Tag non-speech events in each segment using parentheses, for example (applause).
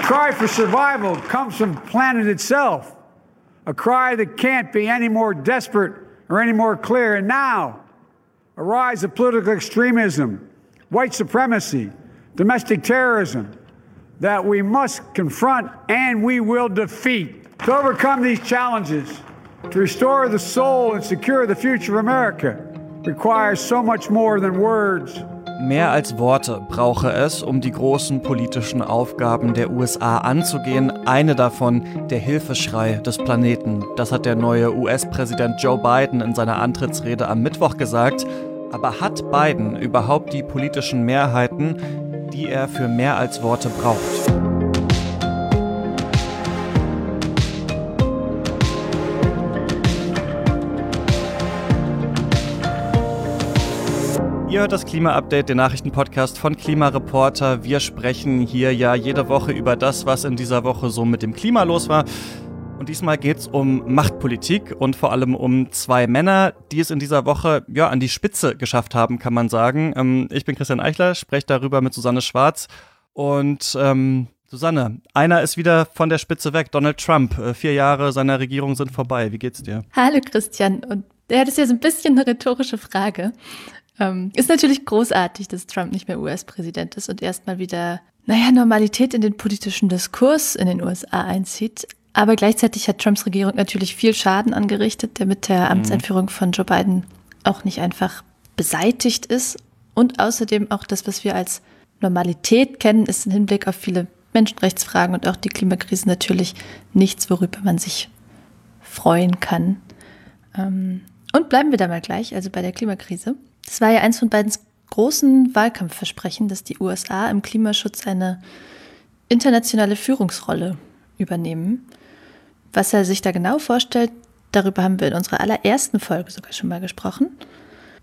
cry for survival comes from planet itself, a cry that can't be any more desperate or any more clear. And now, a rise of political extremism, white supremacy, domestic terrorism that we must confront and we will defeat. To overcome these challenges, to restore the soul and secure the future of America, requires so much more than words. Mehr als Worte brauche es, um die großen politischen Aufgaben der USA anzugehen. Eine davon der Hilfeschrei des Planeten. Das hat der neue US-Präsident Joe Biden in seiner Antrittsrede am Mittwoch gesagt. Aber hat Biden überhaupt die politischen Mehrheiten, die er für mehr als Worte braucht? Ihr hört das Klima-Update, den Nachrichtenpodcast von Klimareporter. Wir sprechen hier ja jede Woche über das, was in dieser Woche so mit dem Klima los war. Und diesmal geht es um Machtpolitik und vor allem um zwei Männer, die es in dieser Woche ja an die Spitze geschafft haben, kann man sagen. Ähm, ich bin Christian Eichler, spreche darüber mit Susanne Schwarz. Und ähm, Susanne, einer ist wieder von der Spitze weg, Donald Trump. Äh, vier Jahre seiner Regierung sind vorbei. Wie geht's dir? Hallo Christian. Und ja, das ist so ein bisschen eine rhetorische Frage. Ähm, ist natürlich großartig, dass Trump nicht mehr US-Präsident ist und erstmal wieder, naja, Normalität in den politischen Diskurs in den USA einzieht. Aber gleichzeitig hat Trumps Regierung natürlich viel Schaden angerichtet, der mit der mhm. Amtseinführung von Joe Biden auch nicht einfach beseitigt ist. Und außerdem auch das, was wir als Normalität kennen, ist im Hinblick auf viele Menschenrechtsfragen und auch die Klimakrise natürlich nichts, worüber man sich freuen kann. Ähm, und bleiben wir da mal gleich, also bei der Klimakrise. Das war ja eins von beiden großen Wahlkampfversprechen, dass die USA im Klimaschutz eine internationale Führungsrolle übernehmen. Was er sich da genau vorstellt, darüber haben wir in unserer allerersten Folge sogar schon mal gesprochen.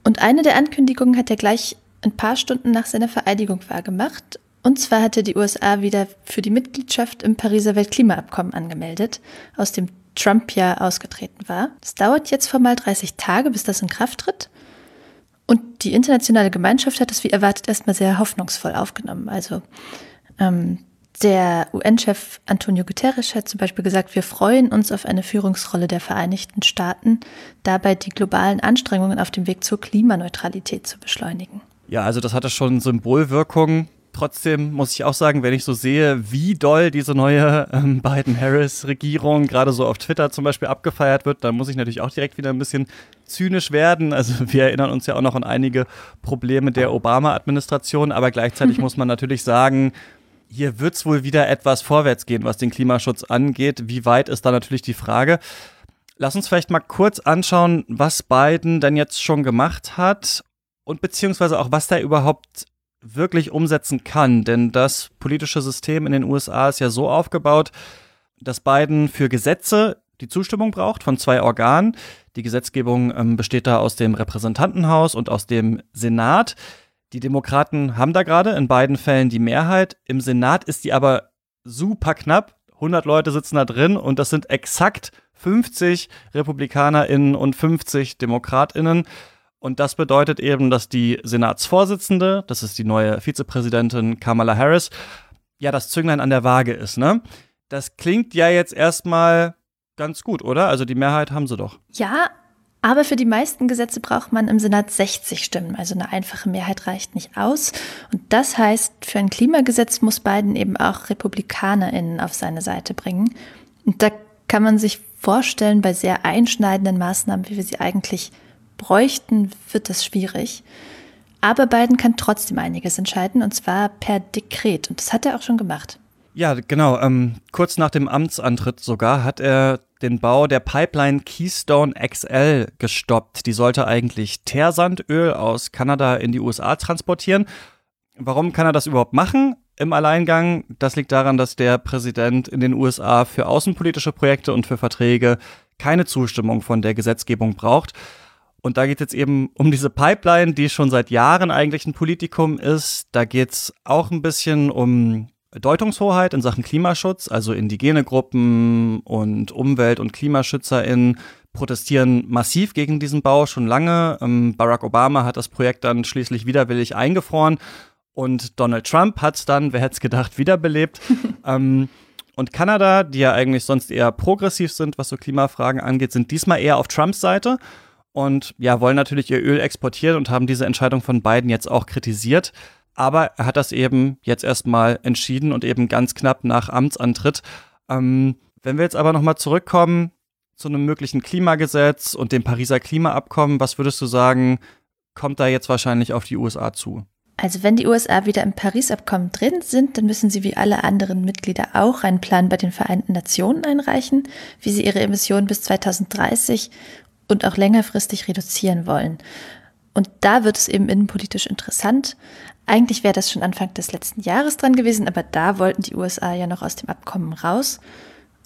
Und eine der Ankündigungen hat er gleich ein paar Stunden nach seiner Vereidigung wahrgemacht. Und zwar hatte die USA wieder für die Mitgliedschaft im Pariser Weltklimaabkommen angemeldet, aus dem Trump ja ausgetreten war. Es dauert jetzt formal 30 Tage, bis das in Kraft tritt. Die internationale Gemeinschaft hat das wie erwartet erstmal sehr hoffnungsvoll aufgenommen. Also ähm, der UN-Chef Antonio Guterres hat zum Beispiel gesagt, wir freuen uns auf eine Führungsrolle der Vereinigten Staaten, dabei die globalen Anstrengungen auf dem Weg zur Klimaneutralität zu beschleunigen. Ja, also das hatte schon Symbolwirkung. Trotzdem muss ich auch sagen, wenn ich so sehe, wie doll diese neue ähm, (laughs) Biden-Harris-Regierung gerade so auf Twitter zum Beispiel abgefeiert wird, dann muss ich natürlich auch direkt wieder ein bisschen zynisch werden. Also (laughs) wir erinnern uns ja auch noch an einige Probleme der Obama-Administration, aber gleichzeitig (laughs) muss man natürlich sagen, hier wird es wohl wieder etwas vorwärts gehen, was den Klimaschutz angeht. Wie weit ist da natürlich die Frage. Lass uns vielleicht mal kurz anschauen, was Biden denn jetzt schon gemacht hat und beziehungsweise auch, was da überhaupt wirklich umsetzen kann. Denn das politische System in den USA ist ja so aufgebaut, dass Biden für Gesetze die Zustimmung braucht von zwei Organen. Die Gesetzgebung ähm, besteht da aus dem Repräsentantenhaus und aus dem Senat. Die Demokraten haben da gerade in beiden Fällen die Mehrheit. Im Senat ist die aber super knapp. 100 Leute sitzen da drin und das sind exakt 50 RepublikanerInnen und 50 DemokratInnen. Und das bedeutet eben, dass die Senatsvorsitzende, das ist die neue Vizepräsidentin Kamala Harris, ja das Zünglein an der Waage ist, ne? Das klingt ja jetzt erstmal ganz gut, oder? Also die Mehrheit haben sie doch. Ja, aber für die meisten Gesetze braucht man im Senat 60 Stimmen, also eine einfache Mehrheit reicht nicht aus. Und das heißt, für ein Klimagesetz muss Biden eben auch RepublikanerInnen auf seine Seite bringen. Und da kann man sich vorstellen, bei sehr einschneidenden Maßnahmen, wie wir sie eigentlich bräuchten, wird das schwierig. Aber Biden kann trotzdem einiges entscheiden, und zwar per Dekret. Und das hat er auch schon gemacht. Ja, genau. Ähm, kurz nach dem Amtsantritt sogar hat er den Bau der Pipeline Keystone XL gestoppt. Die sollte eigentlich Teersandöl aus Kanada in die USA transportieren. Warum kann er das überhaupt machen im Alleingang? Das liegt daran, dass der Präsident in den USA für außenpolitische Projekte und für Verträge keine Zustimmung von der Gesetzgebung braucht. Und da geht es jetzt eben um diese Pipeline, die schon seit Jahren eigentlich ein Politikum ist. Da geht es auch ein bisschen um Deutungshoheit in Sachen Klimaschutz, also indigene Gruppen und Umwelt- und KlimaschützerInnen protestieren massiv gegen diesen Bau schon lange. Ähm, Barack Obama hat das Projekt dann schließlich widerwillig eingefroren. Und Donald Trump hat es dann, wer hätte es gedacht, wiederbelebt. (laughs) ähm, und Kanada, die ja eigentlich sonst eher progressiv sind, was so Klimafragen angeht, sind diesmal eher auf Trumps Seite und ja, wollen natürlich ihr Öl exportieren und haben diese Entscheidung von Biden jetzt auch kritisiert. Aber er hat das eben jetzt erstmal entschieden und eben ganz knapp nach Amtsantritt. Ähm, wenn wir jetzt aber nochmal zurückkommen zu einem möglichen Klimagesetz und dem Pariser Klimaabkommen, was würdest du sagen, kommt da jetzt wahrscheinlich auf die USA zu? Also wenn die USA wieder im Paris-Abkommen drin sind, dann müssen sie wie alle anderen Mitglieder auch einen Plan bei den Vereinten Nationen einreichen, wie sie ihre Emissionen bis 2030 und auch längerfristig reduzieren wollen. Und da wird es eben innenpolitisch interessant. Eigentlich wäre das schon Anfang des letzten Jahres dran gewesen, aber da wollten die USA ja noch aus dem Abkommen raus.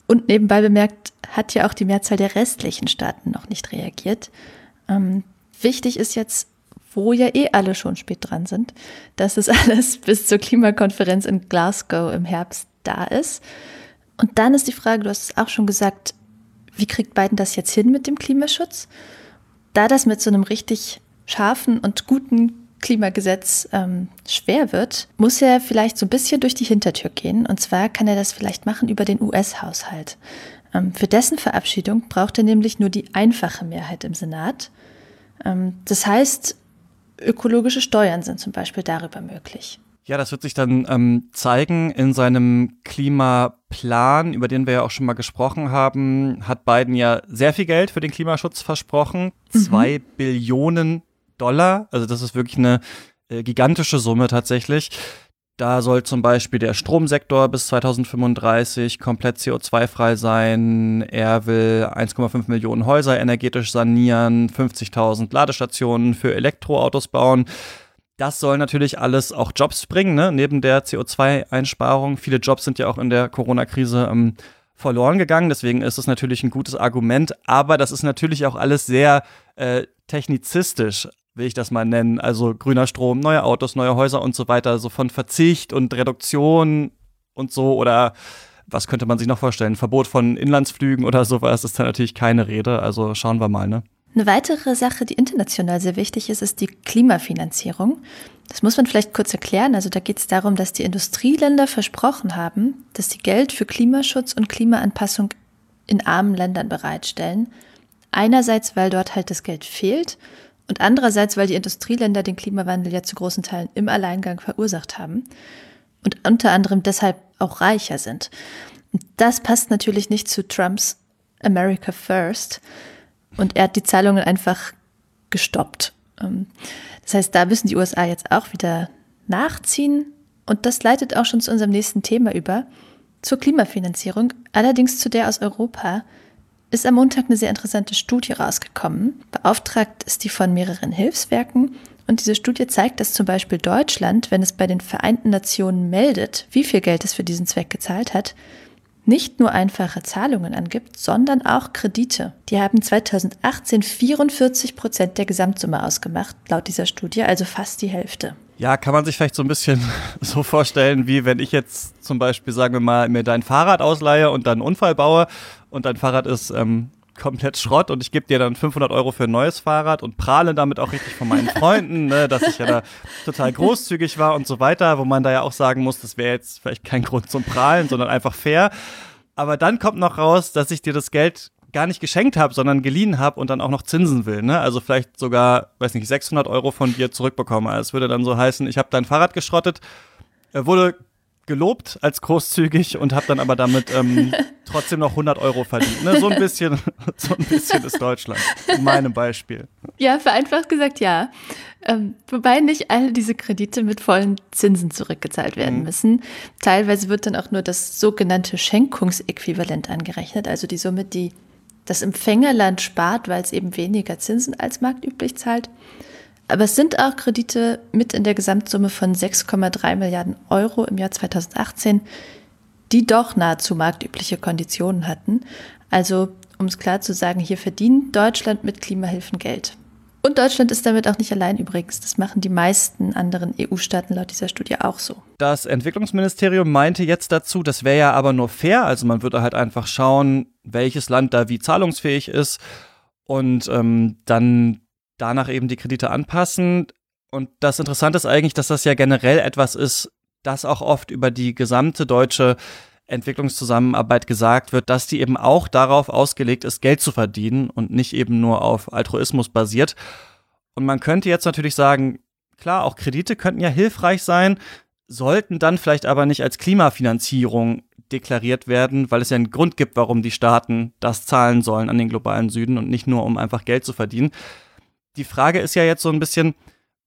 Und nebenbei bemerkt hat ja auch die Mehrzahl der restlichen Staaten noch nicht reagiert. Ähm, wichtig ist jetzt, wo ja eh alle schon spät dran sind, dass das (laughs) alles bis zur Klimakonferenz in Glasgow im Herbst da ist. Und dann ist die Frage, du hast es auch schon gesagt, wie kriegt Biden das jetzt hin mit dem Klimaschutz? Da das mit so einem richtig scharfen und guten Klimagesetz ähm, schwer wird, muss er vielleicht so ein bisschen durch die Hintertür gehen. Und zwar kann er das vielleicht machen über den US-Haushalt. Ähm, für dessen Verabschiedung braucht er nämlich nur die einfache Mehrheit im Senat. Ähm, das heißt, ökologische Steuern sind zum Beispiel darüber möglich. Ja, das wird sich dann ähm, zeigen in seinem Klimaplan, über den wir ja auch schon mal gesprochen haben, hat Biden ja sehr viel Geld für den Klimaschutz versprochen. Mhm. Zwei Billionen Dollar. Also das ist wirklich eine äh, gigantische Summe tatsächlich. Da soll zum Beispiel der Stromsektor bis 2035 komplett CO2-frei sein. Er will 1,5 Millionen Häuser energetisch sanieren, 50.000 Ladestationen für Elektroautos bauen. Das soll natürlich alles auch Jobs bringen, ne? neben der CO2-Einsparung. Viele Jobs sind ja auch in der Corona-Krise ähm, verloren gegangen. Deswegen ist es natürlich ein gutes Argument. Aber das ist natürlich auch alles sehr äh, technizistisch will ich das mal nennen. Also grüner Strom, neue Autos, neue Häuser und so weiter. So von Verzicht und Reduktion und so oder was könnte man sich noch vorstellen? Verbot von Inlandsflügen oder sowas ist da natürlich keine Rede. Also schauen wir mal, ne? Eine weitere Sache, die international sehr wichtig ist, ist die Klimafinanzierung. Das muss man vielleicht kurz erklären. Also da geht es darum, dass die Industrieländer versprochen haben, dass sie Geld für Klimaschutz und Klimaanpassung in armen Ländern bereitstellen. Einerseits, weil dort halt das Geld fehlt und andererseits, weil die Industrieländer den Klimawandel ja zu großen Teilen im Alleingang verursacht haben und unter anderem deshalb auch reicher sind. Und das passt natürlich nicht zu Trumps America First und er hat die Zahlungen einfach gestoppt. Ähm, das heißt, da müssen die USA jetzt auch wieder nachziehen und das leitet auch schon zu unserem nächsten Thema über, zur Klimafinanzierung, allerdings zu der aus Europa, ist am Montag eine sehr interessante Studie rausgekommen. Beauftragt ist die von mehreren Hilfswerken. Und diese Studie zeigt, dass zum Beispiel Deutschland, wenn es bei den Vereinten Nationen meldet, wie viel Geld es für diesen Zweck gezahlt hat, nicht nur einfache Zahlungen angibt, sondern auch Kredite. Die haben 2018 44 Prozent der Gesamtsumme ausgemacht, laut dieser Studie, also fast die Hälfte. Ja, kann man sich vielleicht so ein bisschen (laughs) so vorstellen, wie wenn ich jetzt zum Beispiel, sagen wir mal, mir dein Fahrrad ausleihe und dann einen Unfall baue und dein Fahrrad ist ähm, komplett Schrott und ich gebe dir dann 500 Euro für ein neues Fahrrad und prahle damit auch richtig von meinen Freunden, ne, dass ich ja da total großzügig war und so weiter, wo man da ja auch sagen muss, das wäre jetzt vielleicht kein Grund zum Prahlen, sondern einfach fair. Aber dann kommt noch raus, dass ich dir das Geld gar nicht geschenkt habe, sondern geliehen habe und dann auch noch Zinsen will. Ne? Also vielleicht sogar, weiß nicht, 600 Euro von dir zurückbekomme. Also es würde dann so heißen, ich habe dein Fahrrad geschrottet, wurde gelobt als großzügig und habe dann aber damit ähm, (laughs) trotzdem noch 100 Euro verdient. Ne? So ein bisschen, (laughs) so ein bisschen ist Deutschland in meinem Beispiel. Ja, vereinfacht gesagt ja. Ähm, wobei nicht alle diese Kredite mit vollen Zinsen zurückgezahlt werden mhm. müssen. Teilweise wird dann auch nur das sogenannte Schenkungsäquivalent angerechnet, also die Summe, die das Empfängerland spart, weil es eben weniger Zinsen als marktüblich zahlt. Aber es sind auch Kredite mit in der Gesamtsumme von 6,3 Milliarden Euro im Jahr 2018, die doch nahezu marktübliche Konditionen hatten. Also, um es klar zu sagen, hier verdient Deutschland mit Klimahilfen Geld. Und Deutschland ist damit auch nicht allein übrigens. Das machen die meisten anderen EU-Staaten laut dieser Studie auch so. Das Entwicklungsministerium meinte jetzt dazu, das wäre ja aber nur fair. Also man würde halt einfach schauen, welches Land da wie zahlungsfähig ist und ähm, dann danach eben die Kredite anpassen. Und das Interessante ist eigentlich, dass das ja generell etwas ist, das auch oft über die gesamte deutsche Entwicklungszusammenarbeit gesagt wird, dass die eben auch darauf ausgelegt ist, Geld zu verdienen und nicht eben nur auf Altruismus basiert. Und man könnte jetzt natürlich sagen, klar, auch Kredite könnten ja hilfreich sein, sollten dann vielleicht aber nicht als Klimafinanzierung deklariert werden, weil es ja einen Grund gibt, warum die Staaten das zahlen sollen an den globalen Süden und nicht nur, um einfach Geld zu verdienen. Die Frage ist ja jetzt so ein bisschen,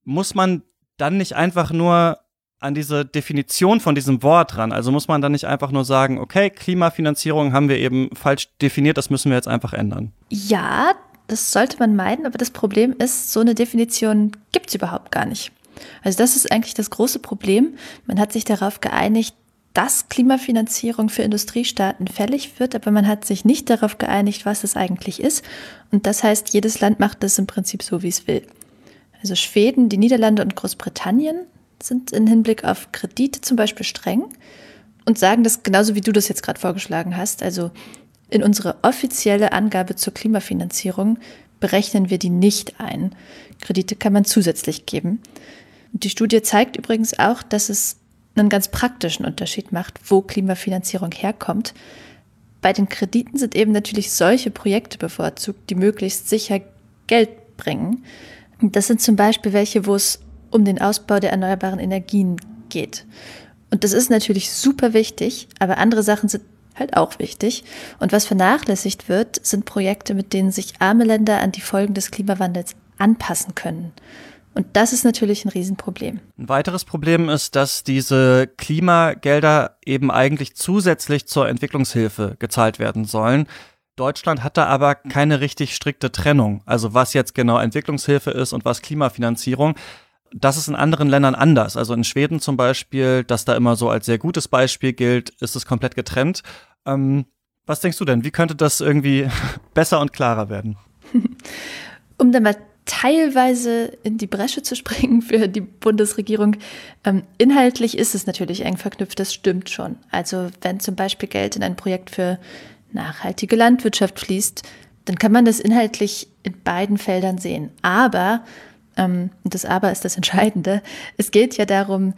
muss man dann nicht einfach nur an diese Definition von diesem Wort ran? Also muss man dann nicht einfach nur sagen, okay, Klimafinanzierung haben wir eben falsch definiert, das müssen wir jetzt einfach ändern? Ja, das sollte man meiden, aber das Problem ist, so eine Definition gibt es überhaupt gar nicht. Also das ist eigentlich das große Problem. Man hat sich darauf geeinigt, dass Klimafinanzierung für Industriestaaten fällig wird, aber man hat sich nicht darauf geeinigt, was es eigentlich ist. Und das heißt, jedes Land macht das im Prinzip so, wie es will. Also Schweden, die Niederlande und Großbritannien sind im Hinblick auf Kredite zum Beispiel streng und sagen das genauso, wie du das jetzt gerade vorgeschlagen hast. Also in unsere offizielle Angabe zur Klimafinanzierung berechnen wir die nicht ein. Kredite kann man zusätzlich geben. Die Studie zeigt übrigens auch, dass es einen ganz praktischen Unterschied macht, wo Klimafinanzierung herkommt. Bei den Krediten sind eben natürlich solche Projekte bevorzugt, die möglichst sicher Geld bringen. Das sind zum Beispiel welche, wo es um den Ausbau der erneuerbaren Energien geht. Und das ist natürlich super wichtig, aber andere Sachen sind halt auch wichtig. Und was vernachlässigt wird, sind Projekte, mit denen sich arme Länder an die Folgen des Klimawandels anpassen können. Und das ist natürlich ein Riesenproblem. Ein weiteres Problem ist, dass diese Klimagelder eben eigentlich zusätzlich zur Entwicklungshilfe gezahlt werden sollen. Deutschland hat da aber keine richtig strikte Trennung. Also was jetzt genau Entwicklungshilfe ist und was Klimafinanzierung. Das ist in anderen Ländern anders. Also in Schweden zum Beispiel, das da immer so als sehr gutes Beispiel gilt, ist es komplett getrennt. Ähm, was denkst du denn? Wie könnte das irgendwie (laughs) besser und klarer werden? (laughs) um da mal teilweise in die Bresche zu springen für die Bundesregierung. Ähm, inhaltlich ist es natürlich eng verknüpft, das stimmt schon. Also wenn zum Beispiel Geld in ein Projekt für nachhaltige Landwirtschaft fließt, dann kann man das inhaltlich in beiden Feldern sehen. Aber, ähm, und das Aber ist das Entscheidende, es geht ja darum,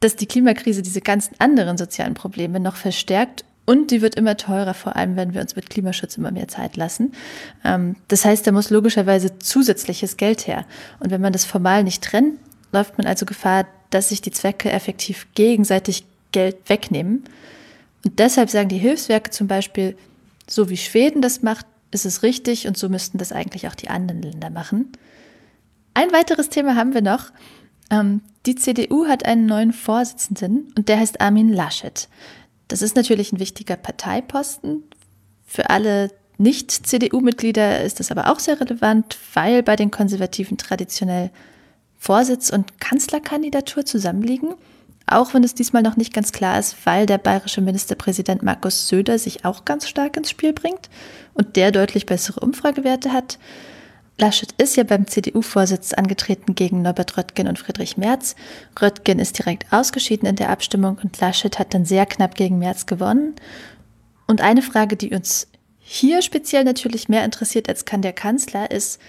dass die Klimakrise diese ganzen anderen sozialen Probleme noch verstärkt und die wird immer teurer, vor allem wenn wir uns mit Klimaschutz immer mehr Zeit lassen. Ähm, das heißt, da muss logischerweise zusätzliches Geld her. Und wenn man das formal nicht trennt, läuft man also Gefahr, dass sich die Zwecke effektiv gegenseitig Geld wegnehmen. Und deshalb sagen die Hilfswerke zum Beispiel, so wie Schweden das macht, ist es richtig und so müssten das eigentlich auch die anderen Länder machen. Ein weiteres Thema haben wir noch. Ähm, die CDU hat einen neuen Vorsitzenden und der heißt Armin Laschet. Das ist natürlich ein wichtiger Parteiposten. Für alle Nicht-CDU-Mitglieder ist das aber auch sehr relevant, weil bei den Konservativen traditionell Vorsitz und Kanzlerkandidatur zusammenliegen. Auch wenn es diesmal noch nicht ganz klar ist, weil der bayerische Ministerpräsident Markus Söder sich auch ganz stark ins Spiel bringt und der deutlich bessere Umfragewerte hat. Laschet ist ja beim CDU-Vorsitz angetreten gegen Norbert Röttgen und Friedrich Merz. Röttgen ist direkt ausgeschieden in der Abstimmung und Laschet hat dann sehr knapp gegen Merz gewonnen. Und eine Frage, die uns hier speziell natürlich mehr interessiert als kann der Kanzler, ist,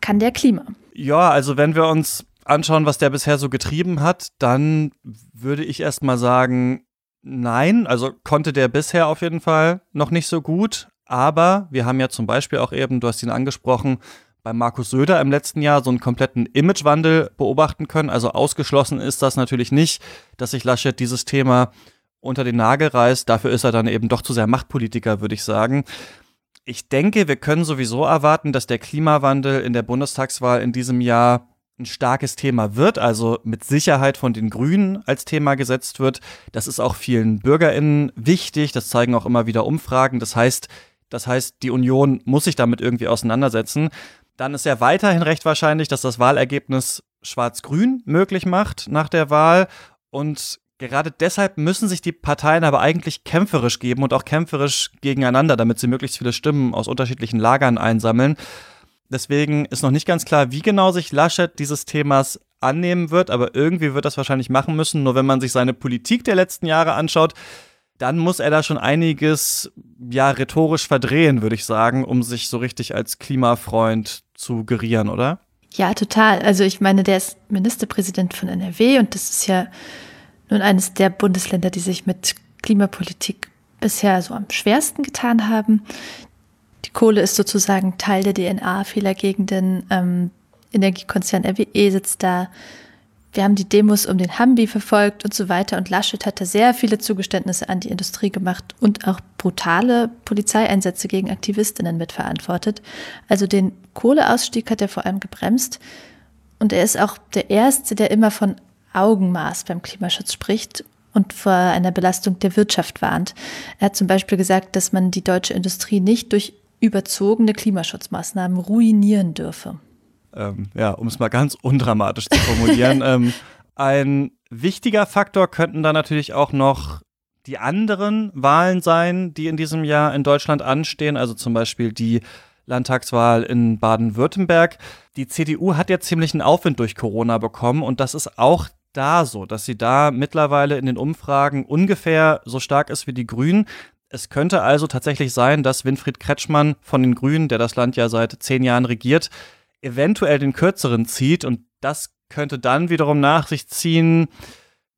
kann der Klima? Ja, also wenn wir uns anschauen, was der bisher so getrieben hat, dann würde ich erst mal sagen, nein, also konnte der bisher auf jeden Fall noch nicht so gut. Aber wir haben ja zum Beispiel auch eben, du hast ihn angesprochen, bei Markus Söder im letzten Jahr so einen kompletten Imagewandel beobachten können. Also ausgeschlossen ist das natürlich nicht, dass sich Laschet dieses Thema unter den Nagel reißt. Dafür ist er dann eben doch zu sehr Machtpolitiker, würde ich sagen. Ich denke, wir können sowieso erwarten, dass der Klimawandel in der Bundestagswahl in diesem Jahr ein starkes Thema wird, also mit Sicherheit von den Grünen als Thema gesetzt wird. Das ist auch vielen BürgerInnen wichtig. Das zeigen auch immer wieder Umfragen. Das heißt, das heißt, die Union muss sich damit irgendwie auseinandersetzen. Dann ist ja weiterhin recht wahrscheinlich, dass das Wahlergebnis Schwarz-Grün möglich macht nach der Wahl. Und gerade deshalb müssen sich die Parteien aber eigentlich kämpferisch geben und auch kämpferisch gegeneinander, damit sie möglichst viele Stimmen aus unterschiedlichen Lagern einsammeln. Deswegen ist noch nicht ganz klar, wie genau sich Laschet dieses Themas annehmen wird, aber irgendwie wird das wahrscheinlich machen müssen. Nur wenn man sich seine Politik der letzten Jahre anschaut, dann muss er da schon einiges ja rhetorisch verdrehen, würde ich sagen, um sich so richtig als Klimafreund zu gerieren, oder? Ja, total. Also ich meine, der ist Ministerpräsident von NRW und das ist ja nun eines der Bundesländer, die sich mit Klimapolitik bisher so am schwersten getan haben. Die Kohle ist sozusagen Teil der DNA vieler Gegenden. Ähm, Energiekonzern RWE sitzt da. Wir haben die Demos um den Hambi verfolgt und so weiter. Und Laschet hatte sehr viele Zugeständnisse an die Industrie gemacht und auch brutale Polizeieinsätze gegen Aktivistinnen mitverantwortet. Also den Kohleausstieg hat er vor allem gebremst. Und er ist auch der Erste, der immer von Augenmaß beim Klimaschutz spricht und vor einer Belastung der Wirtschaft warnt. Er hat zum Beispiel gesagt, dass man die deutsche Industrie nicht durch überzogene Klimaschutzmaßnahmen ruinieren dürfe. Ähm, ja, um es mal ganz undramatisch zu formulieren. (laughs) ähm, ein wichtiger Faktor könnten da natürlich auch noch die anderen Wahlen sein, die in diesem Jahr in Deutschland anstehen, also zum Beispiel die Landtagswahl in Baden-Württemberg. Die CDU hat ja ziemlich einen Aufwind durch Corona bekommen und das ist auch da so, dass sie da mittlerweile in den Umfragen ungefähr so stark ist wie die Grünen. Es könnte also tatsächlich sein, dass Winfried Kretschmann von den Grünen, der das Land ja seit zehn Jahren regiert, eventuell den kürzeren zieht und das könnte dann wiederum nach sich ziehen,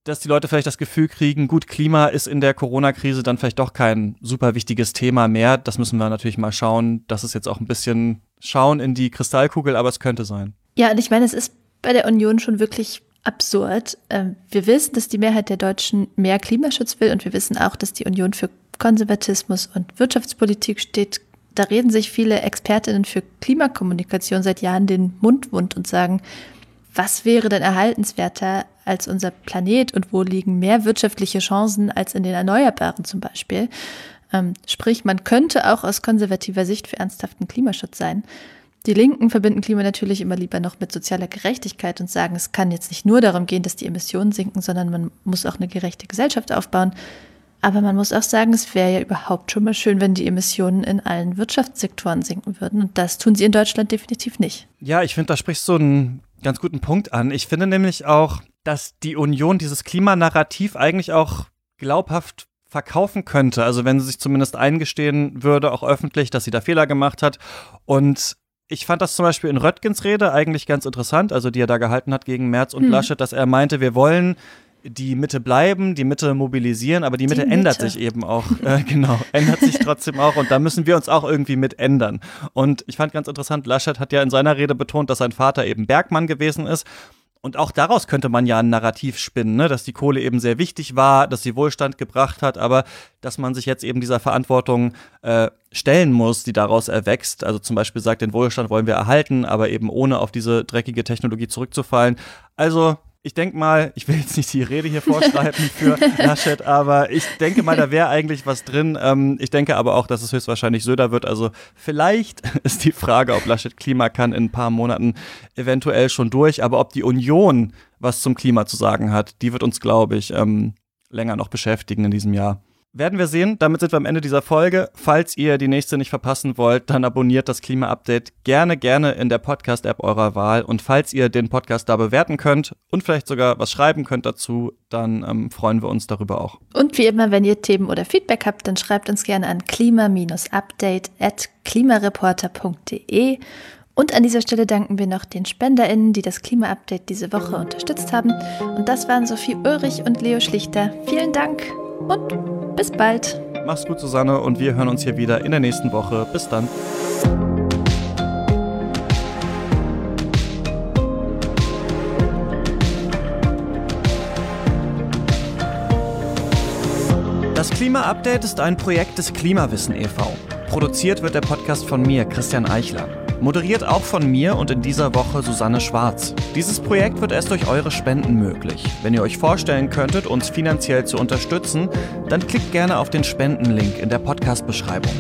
dass die Leute vielleicht das Gefühl kriegen, gut, Klima ist in der Corona-Krise dann vielleicht doch kein super wichtiges Thema mehr. Das müssen wir natürlich mal schauen. Das ist jetzt auch ein bisschen Schauen in die Kristallkugel, aber es könnte sein. Ja, und ich meine, es ist bei der Union schon wirklich absurd. Ähm, wir wissen, dass die Mehrheit der Deutschen mehr Klimaschutz will und wir wissen auch, dass die Union für Konservatismus und Wirtschaftspolitik steht. Da reden sich viele Expertinnen für Klimakommunikation seit Jahren den Mund wund und sagen, was wäre denn erhaltenswerter als unser Planet und wo liegen mehr wirtschaftliche Chancen als in den Erneuerbaren zum Beispiel? Ähm, sprich, man könnte auch aus konservativer Sicht für ernsthaften Klimaschutz sein. Die Linken verbinden Klima natürlich immer lieber noch mit sozialer Gerechtigkeit und sagen, es kann jetzt nicht nur darum gehen, dass die Emissionen sinken, sondern man muss auch eine gerechte Gesellschaft aufbauen. Aber man muss auch sagen, es wäre ja überhaupt schon mal schön, wenn die Emissionen in allen Wirtschaftssektoren sinken würden. Und das tun sie in Deutschland definitiv nicht. Ja, ich finde, da sprichst du einen ganz guten Punkt an. Ich finde nämlich auch, dass die Union dieses Klimanarrativ eigentlich auch glaubhaft verkaufen könnte. Also wenn sie sich zumindest eingestehen würde, auch öffentlich, dass sie da Fehler gemacht hat. Und ich fand das zum Beispiel in Röttgens Rede eigentlich ganz interessant, also die er da gehalten hat gegen Merz und hm. Laschet, dass er meinte, wir wollen die Mitte bleiben, die Mitte mobilisieren, aber die Mitte, die ändert sich eben auch. (laughs) Äh, genau, ändert sich trotzdem auch und da müssen wir uns auch irgendwie mit ändern. Und ich fand ganz interessant, Laschet hat ja in seiner Rede betont, dass sein Vater eben Bergmann gewesen ist und auch daraus könnte man ja ein Narrativ spinnen, ne? dass die Kohle eben sehr wichtig war, dass sie Wohlstand gebracht hat, aber dass man sich jetzt eben dieser Verantwortung äh, stellen muss, die daraus erwächst. Also zum Beispiel sagt, den Wohlstand wollen wir erhalten, aber eben ohne auf diese dreckige Technologie zurückzufallen. Also ich denke mal, ich will jetzt nicht die Rede hier vorschreiben (laughs) für Laschet, aber ich denke mal, da wäre eigentlich was drin. Ähm, ich denke aber auch, dass es höchstwahrscheinlich Söder wird. Also vielleicht (laughs) ist die Frage, ob Laschet Klima kann in ein paar Monaten eventuell schon durch, aber ob die Union was zum Klima zu sagen hat, die wird uns, glaube ich, ähm, länger noch beschäftigen in diesem Jahr. Werden wir sehen. Damit sind wir am Ende dieser Folge. Falls ihr die nächste nicht verpassen wollt, dann abonniert das Klima-Update gerne, gerne in der Podcast-App eurer Wahl. Und falls ihr den Podcast da bewerten könnt und vielleicht sogar was schreiben könnt dazu, dann ähm, freuen wir uns darüber auch. Und wie immer, wenn ihr Themen oder Feedback habt, dann schreibt uns gerne an klima-update at klimareporter.de. Und an dieser Stelle danken wir noch den SpenderInnen, die das Klima-Update diese Woche unterstützt haben. Und das waren Sophie Ulrich und Leo Schlichter. Vielen Dank und bis bald. Mach's gut, Susanne, und wir hören uns hier wieder in der nächsten Woche. Bis dann. Das Klima-Update ist ein Projekt des Klimawissen e.V. Produziert wird der Podcast von mir, Christian Eichler. Moderiert auch von mir und in dieser Woche Susanne Schwarz. Dieses Projekt wird erst durch eure Spenden möglich. Wenn ihr euch vorstellen könntet, uns finanziell zu unterstützen, dann klickt gerne auf den Spendenlink in der Podcast-Beschreibung.